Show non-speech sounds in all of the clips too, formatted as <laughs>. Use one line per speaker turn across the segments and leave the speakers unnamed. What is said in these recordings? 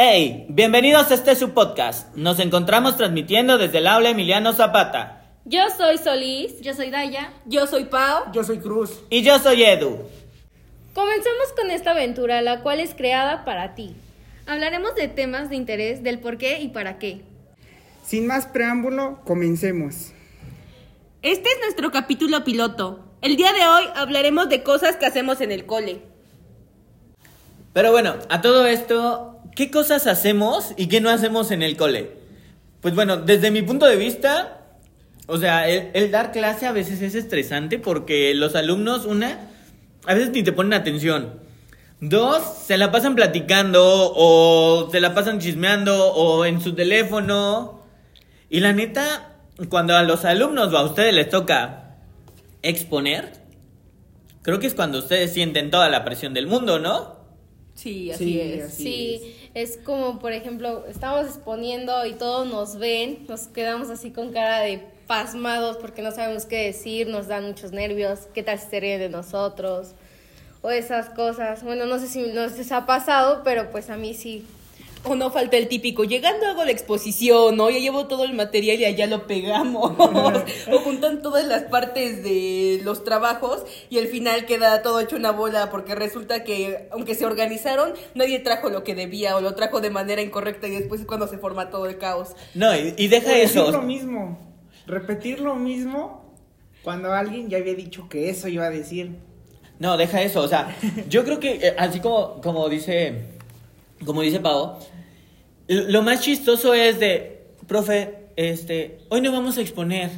Hey, bienvenidos a este su podcast. Nos encontramos transmitiendo desde el aula Emiliano Zapata.
Yo soy Solís.
Yo soy Daya.
Yo soy Pau.
Yo soy Cruz.
Y yo soy Edu.
Comencemos con esta aventura, la cual es creada para ti. Hablaremos de temas de interés, del por qué y para qué.
Sin más preámbulo, comencemos.
Este es nuestro capítulo piloto. El día de hoy hablaremos de cosas que hacemos en el cole.
Pero bueno, a todo esto, ¿qué cosas hacemos y qué no hacemos en el cole? Pues bueno, desde mi punto de vista, o sea, el, el dar clase a veces es estresante porque los alumnos, una, a veces ni te ponen atención. Dos, se la pasan platicando o se la pasan chismeando o en su teléfono. Y la neta, cuando a los alumnos o a ustedes les toca exponer, creo que es cuando ustedes sienten toda la presión del mundo, ¿no?
Sí, así
Sí,
es.
así
Sí, es como, por ejemplo, estamos exponiendo y todos nos ven, nos quedamos así con cara de pasmados porque no sabemos qué decir, nos dan muchos nervios, qué tal si se ríen de nosotros o esas cosas. Bueno, no sé si nos ha pasado, pero pues a mí sí.
O no falta el típico, llegando hago la exposición, ¿no? Ya llevo todo el material y allá lo pegamos. <laughs> o juntan todas las partes de los trabajos y al final queda todo hecho una bola porque resulta que, aunque se organizaron, nadie trajo lo que debía o lo trajo de manera incorrecta y después es cuando se forma todo el caos.
No, y, y deja eso.
lo mismo. Repetir lo mismo cuando alguien ya había dicho que eso iba a decir.
No, deja eso, o sea, yo creo que eh, así como, como dice, como dice Pau, l- lo más chistoso es de, profe, este, hoy no vamos a exponer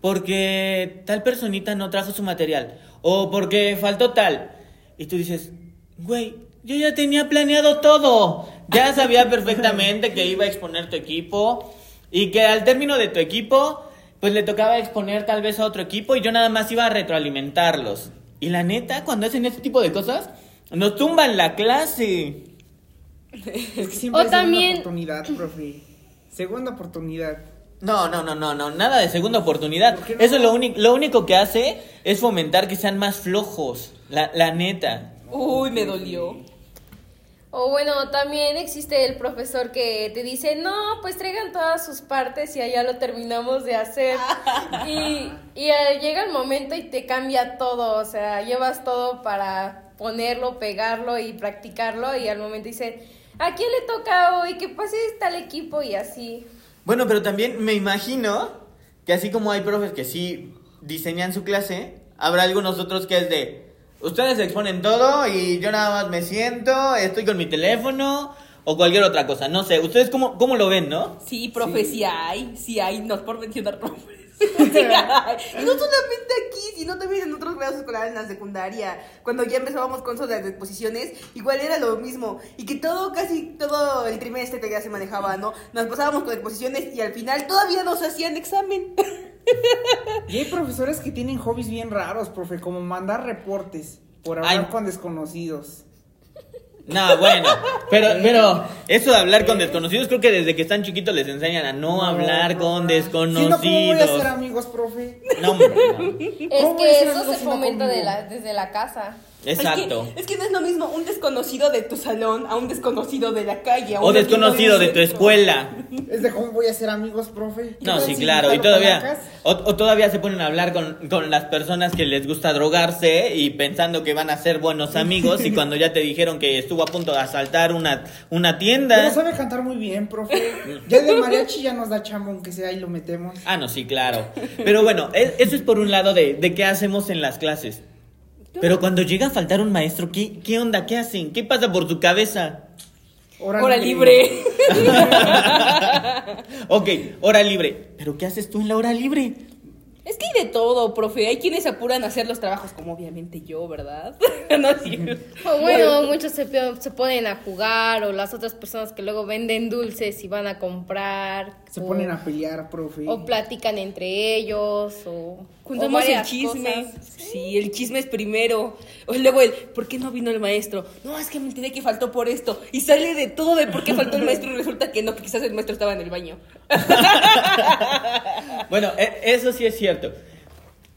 porque tal personita no trajo su material o porque faltó tal. Y tú dices, güey, yo ya tenía planeado todo, ya sabía perfectamente que iba a exponer tu equipo y que al término de tu equipo, pues le tocaba exponer tal vez a otro equipo y yo nada más iba a retroalimentarlos. Y la neta, cuando hacen este tipo de cosas, nos tumban la clase. <laughs>
Es que siempre
O
es
también-
segunda oportunidad, profe. Segunda oportunidad.
No, no, no, no, no, nada de segunda oportunidad. Eso lo, único lo único que hace es fomentar que sean más flojos, la, la neta.
Uy, me dolió.
O bueno, también existe el profesor que te dice, no, pues traigan todas sus partes y allá lo terminamos de hacer. <laughs> y y llega el momento y te cambia todo, o sea, llevas todo para ponerlo, pegarlo y practicarlo y al momento dice, ¿a quién le toca hoy? Que pase tal equipo y así.
Bueno, pero también me imagino que así como hay profes que sí diseñan su clase, habrá algunos otros que es de, ustedes exponen todo y yo nada más me siento, estoy con mi teléfono o cualquier otra cosa. No sé, ¿ustedes cómo, cómo lo ven, no?
Sí, profe, sí, hay, sí hay, no es por mencionar <laughs> nombres. <laughs> <laughs> Y no solamente aquí, sino también en otros grados escolares en la secundaria. Cuando ya empezábamos con eso de las exposiciones, igual era lo mismo. Y que todo, casi todo el trimestre que ya se manejaba, ¿no? Nos pasábamos con exposiciones y al final todavía nos hacían examen.
Y hay profesores que tienen hobbies bien raros, profe, como mandar reportes por hablar
Ay.
con desconocidos.
No, bueno, pero, <laughs> pero eso de hablar con desconocidos, creo que desde que están chiquitos les enseñan a no, hablar con.
Si no, ¿cómo voy a
desconocidos.
ser amigos, profe?
No, hombre.
Es
¿Cómo voy a
que eso se fomenta de la, desde la casa.
Exacto.
Es que, es que no es lo mismo un desconocido de tu salón a un desconocido de la calle. a
O desconocido de tu escuela.
Es de cómo voy a ser amigos, profe. ¿Qué
No, sí, claro. Y todavía, o, o todavía se ponen a hablar con, con las personas que les gusta drogarse y pensando que van a ser buenos amigos y cuando ya te dijeron que estuvo a punto de asaltar una, una
Pero
tienda.
sabe cantar muy bien, profe. Ya de mariachi ya nos da chamo, aunque sea ahí lo metemos.
Ah, no, sí, claro. Pero bueno, e- eso es por un lado de, de qué hacemos en las clases. Pero cuando llega a faltar un maestro, ¿qué, qué onda? ¿Qué hacen? ¿Qué pasa por su cabeza?
Hora libre. <laughs>
Ok, hora libre. ¿Pero qué haces tú en la hora libre?
Es que hay de todo, profe. Hay quienes se apuran a hacer los trabajos, como obviamente yo, ¿verdad? <laughs> no, sí.
O bueno, muchos se, se ponen a jugar o las otras personas que luego venden dulces y van a comprar.
Se
o,
ponen a pelear, profe.
O platican entre ellos o... o
Juntamos el chisme.
cosas.
Sí, el chisme es primero. O luego el, ¿por qué no vino el maestro? No, es que me enteré que faltó por esto. Y sale de todo de por qué faltó el maestro y resulta que no, que quizás el maestro estaba en el baño. <laughs>
Bueno, e- eso sí es cierto.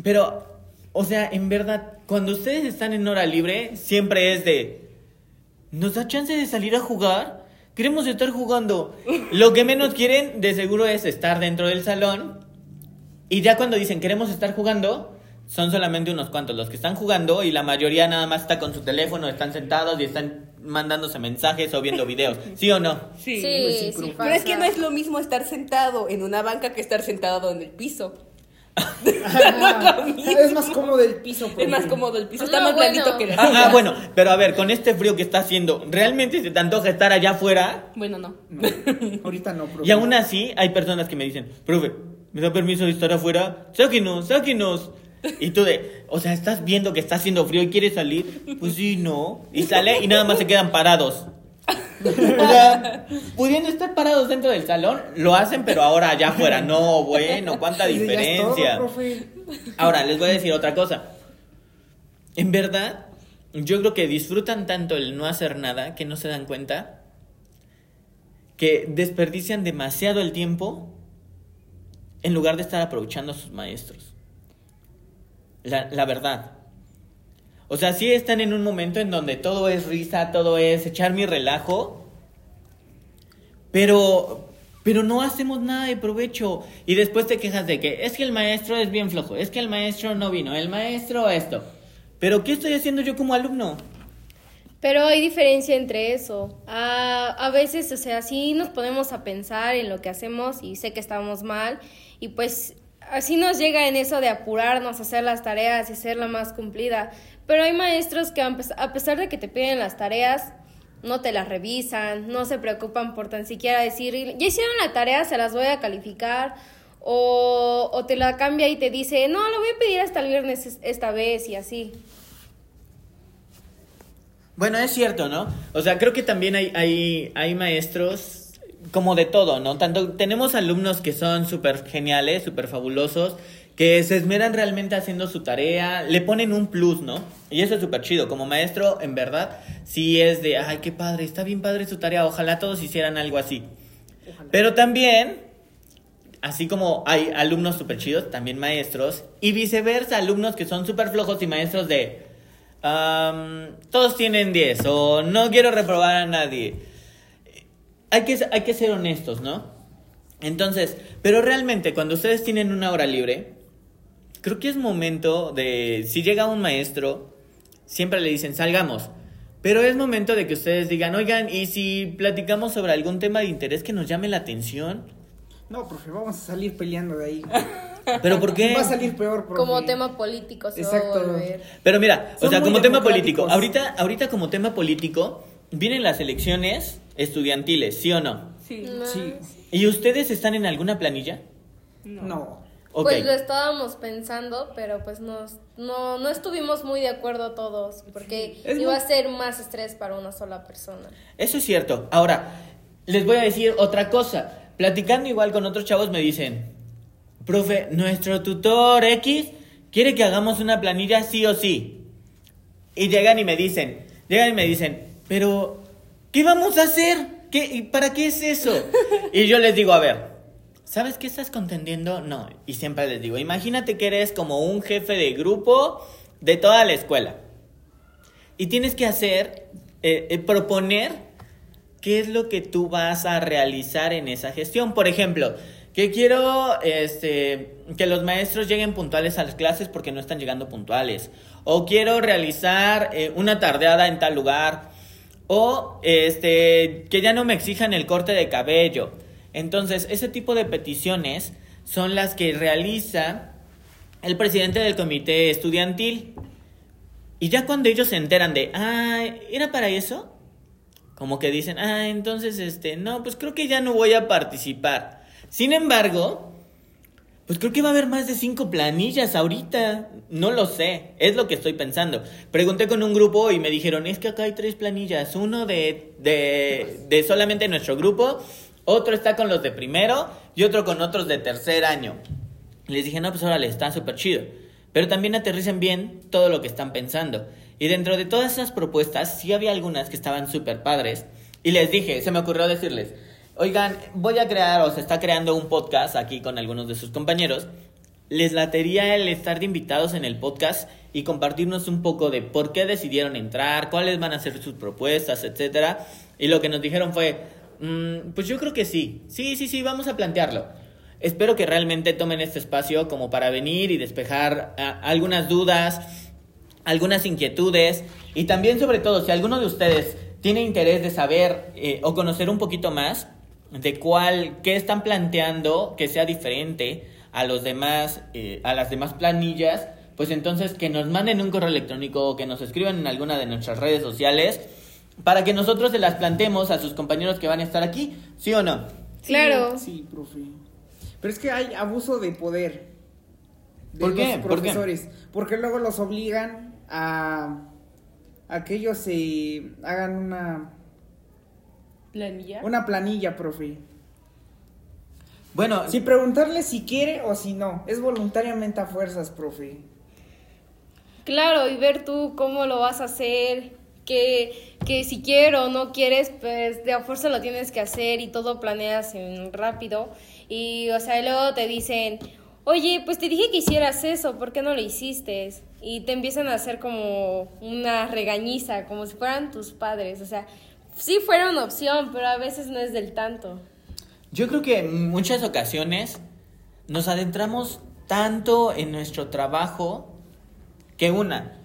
Pero, o sea, en verdad, cuando ustedes están en hora libre, siempre es de. ¿Nos da chance de salir a jugar? queremos estar jugando. Lo que menos quieren, de seguro, es estar dentro del salón. Y ya cuando dicen queremos estar jugando, son solamente unos cuantos los que están jugando y la mayoría nada más está con su teléfono, están sentados y están mandándose mensajes o viendo videos. ¿Sí o no?
Sí.
Sí, sí,
Pero es que no es lo mismo estar sentado en una banca que estar sentado en el piso. <laughs>
es más cómodo el piso.
Es más cómodo el piso, está
No,
más
bueno.
blandito que la
Ah, ah, bueno, pero a ver, con este frío que está haciendo, ¿realmente se te antoja estar allá afuera?
Bueno, no.
Ahorita no, profe.
Y aún así, hay personas que me dicen, profe, ¿me da permiso de estar afuera? Sáquenos, sáquenos. Y tú de, o sea, ¿estás viendo que está haciendo frío y quieres salir? Pues sí, no. Y sale y nada más se quedan parados. O sea, pudiendo estar parados dentro del salón, lo hacen, pero ahora allá afuera. No, bueno, cuánta
todo,
diferencia. Ahora, les voy a decir otra cosa. En verdad, yo creo que disfrutan tanto el no hacer nada que no se dan cuenta que desperdician demasiado el tiempo en lugar de estar aprovechando a sus maestros. La, verdad. O sea, sí están en un momento en donde todo es risa, todo es echar mi relajo, pero, pero no hacemos nada de provecho. Y después te quejas de que es que el maestro es bien flojo, es que el maestro no vino, el maestro esto. Pero ¿qué estoy haciendo yo como alumno?
Pero hay diferencia entre eso. A, a veces, o sea, sí nos ponemos a pensar en lo que hacemos y sé que estamos mal y pues así nos llega en eso de apurarnos a hacer las tareas y hacerla más cumplida. Pero hay maestros que a pes- a pesar de que te piden las tareas, no te las revisan, no se preocupan por tan siquiera decir, ya hicieron la tarea, se las voy a calificar. O, o te la cambia y te dice, no, lo voy a pedir hasta el viernes es- esta vez y así.
Bueno, es cierto, ¿no? O sea, creo que también hay, hay, hay maestros como de todo, ¿no? Tanto tenemos alumnos que son súper geniales, súper fabulosos, que se esmeran realmente haciendo su tarea, le ponen un plus, ¿no? Y eso es súper chido. Como maestro, en verdad, sí es de, ay, qué padre, está bien padre su tarea, ojalá todos hicieran algo así. Pero también, así como hay alumnos súper chidos, también maestros, y viceversa, alumnos que son súper flojos y maestros de, todos tienen 10 o no quiero reprobar a nadie. Hay que, hay que ser honestos, ¿no? Entonces, pero realmente cuando ustedes tienen una hora libre, creo que es momento de, si llega un maestro, siempre le dicen, salgamos. Pero es momento de que ustedes digan, oigan, ¿y si platicamos sobre algún tema de interés que nos llame la atención?
No, profe, vamos a salir peleando de ahí. <laughs>
¿Pero por qué?
Va a salir peor, profe.
Como tema político se
Exacto.
va a.
Pero mira, o
Son
sea, como tema político, ahorita, ahorita como tema político, vienen las elecciones estudiantiles, ¿sí o no?
Sí.
No.
Sí.
¿Y ustedes están en alguna planilla?
No.
Pues lo estábamos pensando, pero pues nos, no, no estuvimos muy de acuerdo todos, porque
Es
iba
muy-
a ser más estrés para una sola persona.
Eso es cierto. Ahora, les voy a decir otra cosa. Platicando igual con otros chavos me dicen, profe, nuestro tutor X quiere que hagamos una planilla sí o sí. Y llegan y me dicen, llegan y me dicen, pero, ¿qué vamos a hacer? ¿Qué, y ¿Para qué es eso? <laughs> Y yo les digo, a ver, ¿sabes qué estás contendiendo? No. Y siempre les digo, imagínate que eres como un jefe de grupo de toda la escuela. Y tienes que hacer, eh, eh, proponer qué es lo que tú vas a realizar en esa gestión. Por ejemplo, que quiero este, que los maestros lleguen puntuales a las clases porque no están llegando puntuales. O quiero realizar eh, una tardeada en tal lugar. O este, que ya no me exijan el corte de cabello. Entonces, ese tipo de peticiones son las que realiza el presidente del comité estudiantil. Y ya cuando ellos se enteran de, ah, ¿era para eso? Como que dicen, ah, entonces, este, no, pues creo que ya no voy a participar. Sin embargo, pues creo que va a haber más de cinco planillas ahorita. No lo sé, es lo que estoy pensando. Pregunté con un grupo y me dijeron, es que acá hay tres planillas. Uno de, de, de solamente nuestro grupo, otro está con los de primero y otro con otros de tercer año. Les dije, no, pues órale, está súper chido. Pero también aterricen bien todo lo que están pensando. Y dentro de todas esas propuestas, sí había algunas que estaban súper padres. Y les dije, se me ocurrió decirles, oigan, voy a crear o se está creando un podcast aquí con algunos de sus compañeros. Les latería el estar de invitados en el podcast y compartirnos un poco de por qué decidieron entrar, cuáles van a ser sus propuestas, etcétera. Y lo que nos dijeron fue, Mm, pues yo creo que sí. Sí, sí, sí, vamos a plantearlo. Espero que realmente tomen este espacio como para venir y despejar ah, algunas dudas, algunas inquietudes y también sobre todo si alguno de ustedes tiene interés de saber eh, o conocer un poquito más de cuál, qué están planteando que sea diferente a los demás, eh, a las demás planillas, pues entonces que nos manden un correo electrónico o que nos escriban en alguna de nuestras redes sociales para que nosotros se las planteemos a sus compañeros que van a estar aquí, ¿sí o no?
Claro.
Sí, profe. Pero es que hay abuso de poder. De
¿Por qué?
Los
¿Por qué?
profesores. Porque luego los obligan a, a que ellos se hagan una,
¿Planilla?
una planilla, profe.
Bueno,
Sin preguntarle si quiere o si no. Es voluntariamente a fuerzas, profe.
Claro, y ver tú cómo lo vas a hacer, que, que si quiero o no quieres, pues de a fuerza lo tienes que hacer y todo planeas en rápido. Y, o sea, luego te dicen, oye, pues te dije que hicieras eso, ¿por qué no lo hiciste? Y te empiezan a hacer como una regañiza, como si fueran tus padres. O sea, sí fuera una opción, pero a veces no es del tanto.
Yo creo que en muchas ocasiones nos adentramos tanto en nuestro trabajo que una,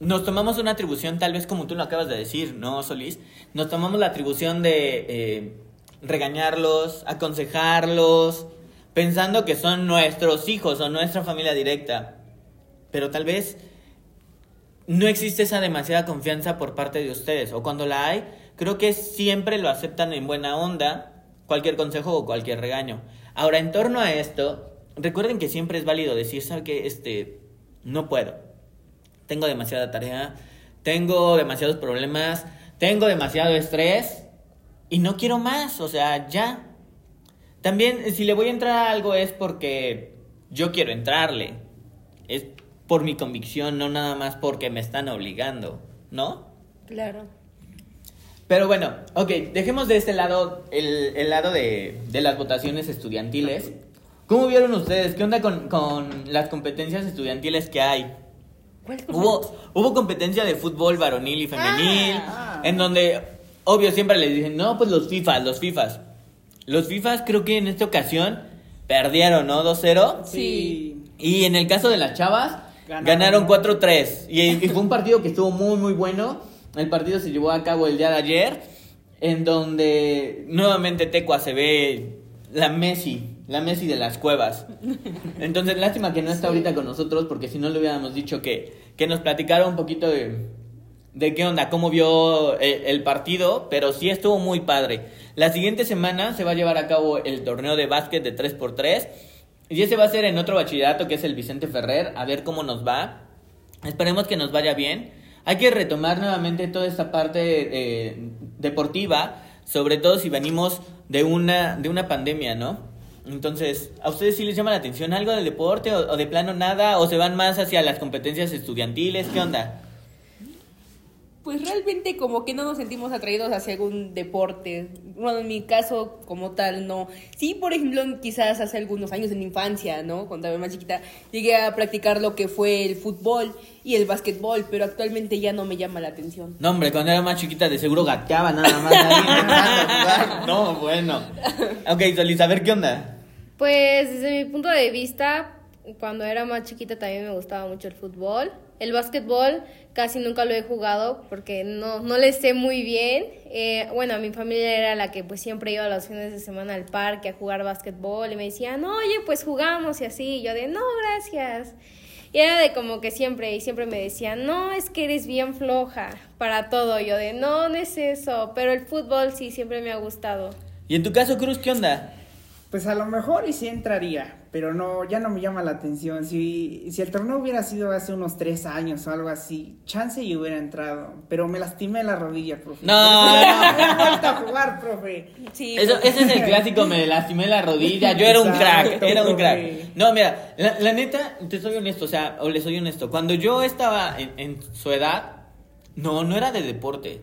nos tomamos una atribución tal vez como tú lo acabas de decir, ¿no, Solís? Nos tomamos la atribución de eh, regañarlos, aconsejarlos, pensando que son nuestros hijos o nuestra familia directa. Pero tal vez no existe esa demasiada confianza por parte de ustedes. O cuando la hay, creo que siempre lo aceptan en buena onda, cualquier consejo o cualquier regaño. Ahora, en torno a esto, recuerden que siempre es válido decir, ¿sabe qué? Este, no puedo. Tengo demasiada tarea, tengo demasiados problemas, tengo demasiado estrés y no quiero más, o sea, ya. También, si le voy a entrar a algo es porque yo quiero entrarle. Es por mi convicción, no nada más porque me están obligando, ¿no?
Claro.
Pero bueno, ok, dejemos de este lado el, el lado de, de las votaciones estudiantiles. ¿Cómo vieron ustedes? ¿Qué onda con, con las competencias estudiantiles que hay?
¿Cuál es
Hubo, hubo competencia de fútbol varonil y femenil,
Ah.
en donde, obvio, siempre les dicen, no, pues los FIFAs, los FIFAs. Los FIFAs creo que en esta ocasión perdieron, ¿no? 2-0.
Sí.
Y en el caso de las chavas,
Ganaron.
ganaron 4-3. Y, y fue un partido que estuvo muy, muy bueno. El partido se llevó a cabo el día de ayer, en donde nuevamente Tecua se ve la Messi, la Messi de las cuevas. Entonces, lástima que no está ahorita con nosotros, porque si no le hubiéramos dicho que, que nos platicara un poquito de, de qué onda, cómo vio el, el partido, pero sí estuvo muy padre. La siguiente semana se va a llevar a cabo el torneo de básquet de 3x3 y ese va a ser en otro bachillerato que es el Vicente Ferrer, a ver cómo nos va. Esperemos que nos vaya bien. Hay que retomar nuevamente toda esta parte eh, deportiva, sobre todo si venimos de una, de una pandemia, ¿no? Entonces, ¿a ustedes sí les llama la atención algo del deporte o, o de plano nada? ¿O se van más hacia las competencias estudiantiles? ¿Qué onda?
Pues realmente como que no nos sentimos atraídos hacia algún deporte. Bueno, en mi caso como tal no. Sí, por ejemplo, quizás hace algunos años en mi infancia, ¿no? Cuando era más chiquita, llegué a practicar lo que fue el fútbol y el básquetbol, pero actualmente ya no me llama la atención.
No, hombre, cuando era más chiquita de seguro gateaba nada más ahí. <laughs> No, bueno. Ok, Solís, a ver qué onda.
Pues desde mi punto de vista, cuando era más chiquita también me gustaba mucho el fútbol. El básquetbol casi nunca lo he jugado porque no, no le sé muy bien. Eh, bueno, mi familia era la que pues siempre iba los fines de semana al parque a jugar básquetbol y me decían, oye, pues jugamos y así. Y yo de, no, gracias. Y era de como que siempre, y siempre me decían, no, es que eres bien floja para todo. Yo de, no, no es eso, pero el fútbol sí siempre me ha gustado.
Y en tu caso, Cruz, ¿qué onda?
Pues a lo mejor y sí entraría, pero no, ya no me llama la atención. Si, si el torneo hubiera sido hace unos tres años o algo así, chance y hubiera entrado. Pero me lastimé la rodilla, profe.
No,
no. he vuelto a jugar, profe.
Sí,
Eso, ese es el <laughs> clásico, me lastimé la rodilla, yo era un crack, era un crack.
profe.
No, mira, la, la neta, te soy honesto, o sea, o le soy honesto, cuando yo estaba en, en su edad, no, no era de deporte.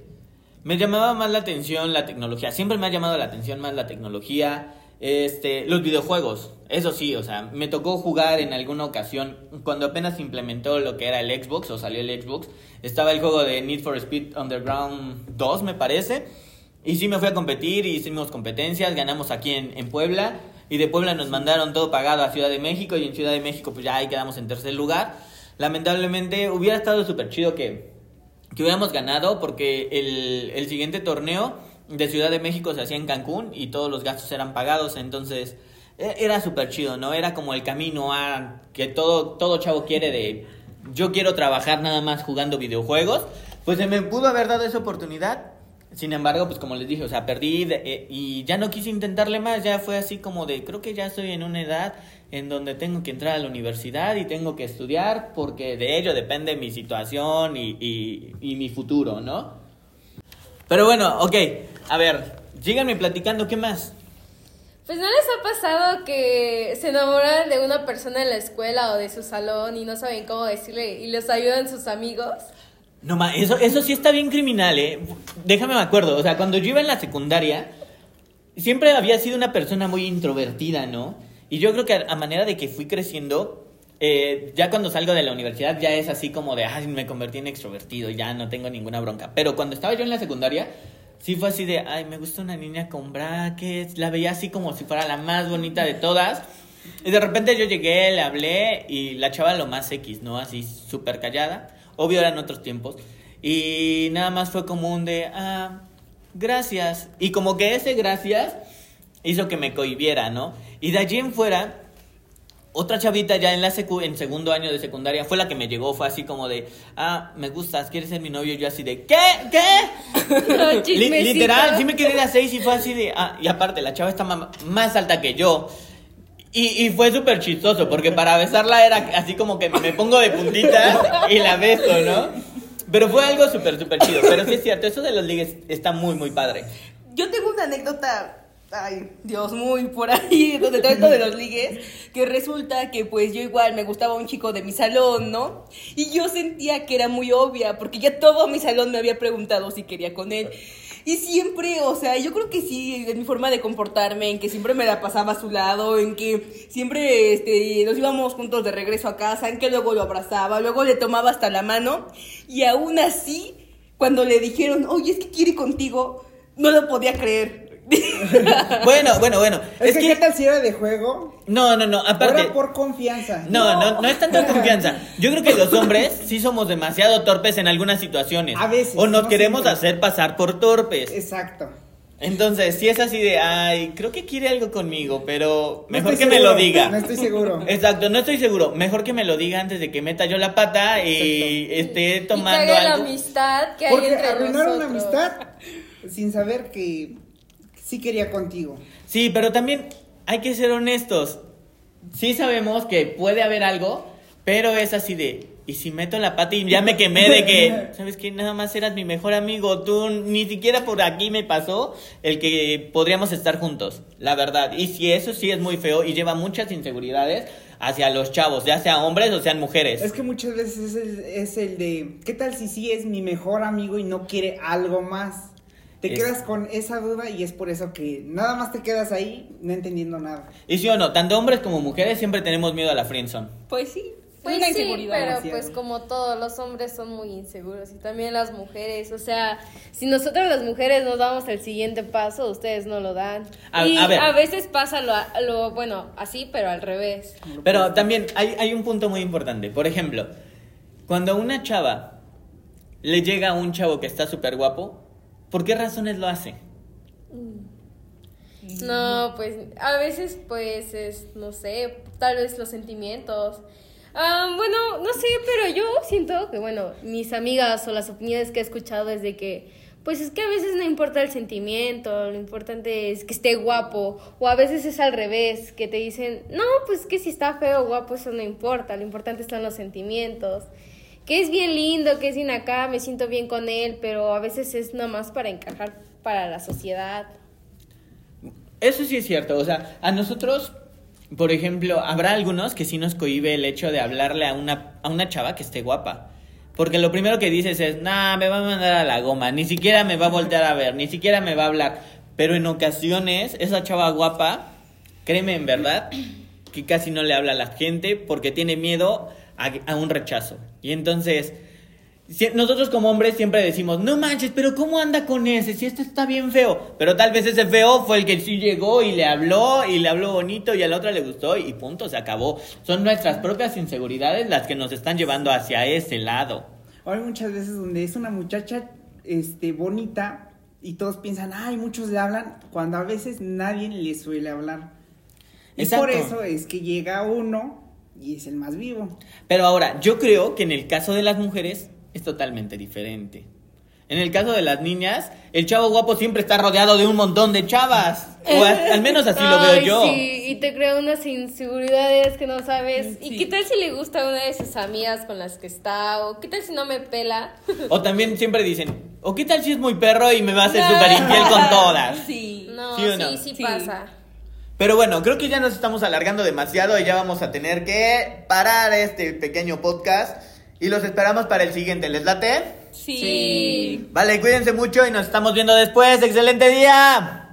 Me llamaba más la atención la tecnología, siempre me ha llamado la atención más la tecnología, este, los videojuegos, eso sí, o sea, me tocó jugar en alguna ocasión, cuando apenas implementó lo que era el Xbox, o salió el Xbox, estaba el juego de Need for Speed Underground 2, me parece, Y sí me fui a competir, hicimos competencias, ganamos aquí en, en Puebla. Y de Puebla nos mandaron todo pagado a Ciudad de México. Y en Ciudad de México, pues ya ahí quedamos en tercer lugar. Lamentablemente, hubiera estado súper chido que, que hubiéramos ganado, porque el, el siguiente torneo de Ciudad de México se hacía en Cancún y todos los gastos eran pagados. Entonces, e- era súper chido, ¿no? Era como el camino a que todo, todo chavo quiere de yo quiero trabajar nada más jugando videojuegos. Pues se me pudo haber dado esa oportunidad. Sin embargo, pues como les dije, o sea, perdí eh, y ya no quise intentarle más. Ya fue así como de, creo que ya estoy en una edad en donde tengo que entrar a la universidad y tengo que estudiar porque de ello depende mi situación y, y mi futuro, ¿no? Pero bueno, ok, a ver, síganme platicando, ¿qué más?
Pues no les ha pasado que se enamoran de una persona en la escuela o de su salón y no saben cómo decirle y les ayudan sus amigos.
No, ma, eso, eso sí está bien criminal, ¿eh? Déjame me acuerdo, o sea, cuando yo iba en la secundaria, siempre había sido una persona muy introvertida, ¿no? Y yo creo que a, a manera de que fui creciendo, eh, ya cuando salgo de la universidad ya es así como de, ay, me convertí en extrovertido, ya no tengo ninguna bronca. Pero cuando estaba yo en la secundaria, sí fue así de, ay, me gusta una niña con brackets, la veía así como si fuera la más bonita de todas. Y de repente yo llegué, le hablé y la chava lo más X, ¿no? Así súper callada. Obvio eran otros tiempos. Y nada más fue como un de, ah, gracias. Y como que ese gracias hizo que me cohibiera, ¿no? Y de allí en fuera, otra chavita ya en la secu en segundo año de secundaria fue la que me llegó, fue así como de, ah, me gustas, ¿quieres ser mi novio? Yo así de, ¿qué? ¿Qué? <laughs> Li- literal, sí me quedé a seis y fue así de, ah, y aparte, la chava está más alta que yo. Y, y fue súper chistoso, porque para besarla era así como que me pongo de puntitas y la beso, ¿no? Pero fue algo súper, súper chido. Pero sí es cierto, eso de los ligues está muy, muy padre.
Yo tengo una anécdota, ay, Dios, muy por ahí, donde todo esto de los ligues, que resulta que pues yo igual me gustaba un chico de mi salón, ¿no? Y yo sentía que era muy obvia, porque ya todo mi salón me había preguntado si quería con él. Y siempre, o sea, yo creo que sí, en mi forma de comportarme, en que siempre me la pasaba a su lado, en que siempre este, nos íbamos juntos de regreso a casa, en que luego lo abrazaba, luego le tomaba hasta la mano, y aún así, cuando le dijeron, oye, es que quiere contigo, no lo podía creer. <laughs>
Bueno, bueno, bueno.
Es,
Es
que, ¿qué
que...
tal si era de juego?
No, no, no, aparte...
Ahora por confianza.
No, no, no es tanto confianza. Yo creo que los <laughs> hombres sí somos demasiado torpes en algunas situaciones.
A veces,
O nos
no
queremos
siempre.
hacer pasar por torpes.
Exacto.
Entonces, si es así de, ay, creo que quiere algo conmigo, pero
No
mejor que me lo diga.
No estoy seguro. <laughs>
Exacto, no estoy seguro. Mejor que me lo diga antes de que meta yo la pata y esté
y que
tomando
haga la
algo.
amistad que hay
Porque
entre
arruinar una amistad sin saber que sí quería contigo.
Sí, pero también hay que ser honestos. Sí sabemos que puede haber algo, pero es así de, y si meto la pata y ya me quemé de que, <laughs> ¿sabes qué? Nada más eras mi mejor amigo, tú ni siquiera por aquí me pasó el que podríamos estar juntos, la verdad. Y si eso sí es muy feo y lleva muchas inseguridades hacia los chavos, ya sean hombres o sean mujeres.
Es que muchas veces es el, es el de, ¿qué tal si sí es mi mejor amigo y no quiere algo más? Te
Es-
quedas con esa duda y es por eso que nada más te quedas ahí no entendiendo nada.
Y sí o no, tanto hombres como mujeres siempre tenemos miedo a la friendzone.
Pues sí,
Pues
una
sí,
inseguridad.
pero
demasiado.
pues como todos los hombres son muy inseguros y también las mujeres, o sea, si nosotras las mujeres nos damos el siguiente paso, ustedes no lo dan.
A-
y
a ver.
veces pasa lo, lo, bueno, así, pero al revés.
Pero también hay, hay un punto muy importante. Por ejemplo, cuando a una chava le llega a un chavo que está súper guapo, ¿por qué razones lo hace?
No, pues a veces pues es, no sé, tal vez los sentimientos. Ah, bueno, no sé, pero yo siento que, bueno, mis amigas o las opiniones que he escuchado es de que, pues es que a veces no importa el sentimiento, lo importante es que esté guapo, o a veces es al revés, que te dicen, no, pues que si está feo o guapo eso no importa, lo importante son los sentimientos. Que es bien lindo, que es bien acá, me siento bien con él, pero a veces es nomás para encajar para la sociedad.
Eso sí es cierto. O sea, a nosotros, por ejemplo, habrá algunos que sí nos cohibe el hecho de hablarle a una, a una chava que esté guapa. Porque lo primero que dices es, nah, me va a mandar a la goma, ni siquiera me va a voltear a ver, ni siquiera me va a hablar. Pero en ocasiones, esa chava guapa, créeme en verdad, que casi no le habla a la gente porque tiene miedo a un rechazo. Y entonces, nosotros como hombres siempre decimos, no manches, pero ¿cómo anda con ese? Si este está bien feo. Pero tal vez ese feo fue el que sí llegó y le habló y le habló bonito y a la otra le gustó y punto, se acabó. Son nuestras propias inseguridades las que nos están llevando hacia ese lado.
Hay muchas veces donde es una muchacha este, bonita y todos piensan, ay, muchos le hablan, cuando a veces nadie le suele hablar. Y por eso es que llega uno y es el más vivo.
Pero ahora, yo creo que en el caso de las mujeres es totalmente diferente. En el caso de las niñas, el chavo guapo siempre está rodeado de un montón de chavas. O a- al menos así lo veo
Ay,
yo.
Sí, y te crea unas inseguridades que no sabes. ¿Y qué tal si le gusta a una de sus amigas con las que está? ¿O qué tal si no me pela? <laughs>
O también siempre dicen, ¿o qué tal si es muy perro y me va a hacer
No. <laughs>
súper infiel con todas?
Sí.
No,
¿Sí
sí,
o no?
sí,
Sí.
pasa.
Pero bueno, creo que ya nos estamos alargando demasiado y ya vamos a tener que parar este pequeño podcast. Y los esperamos para el siguiente. ¿Les late?
Sí.
Sí.
Vale, cuídense mucho y nos estamos viendo después. ¡Excelente día!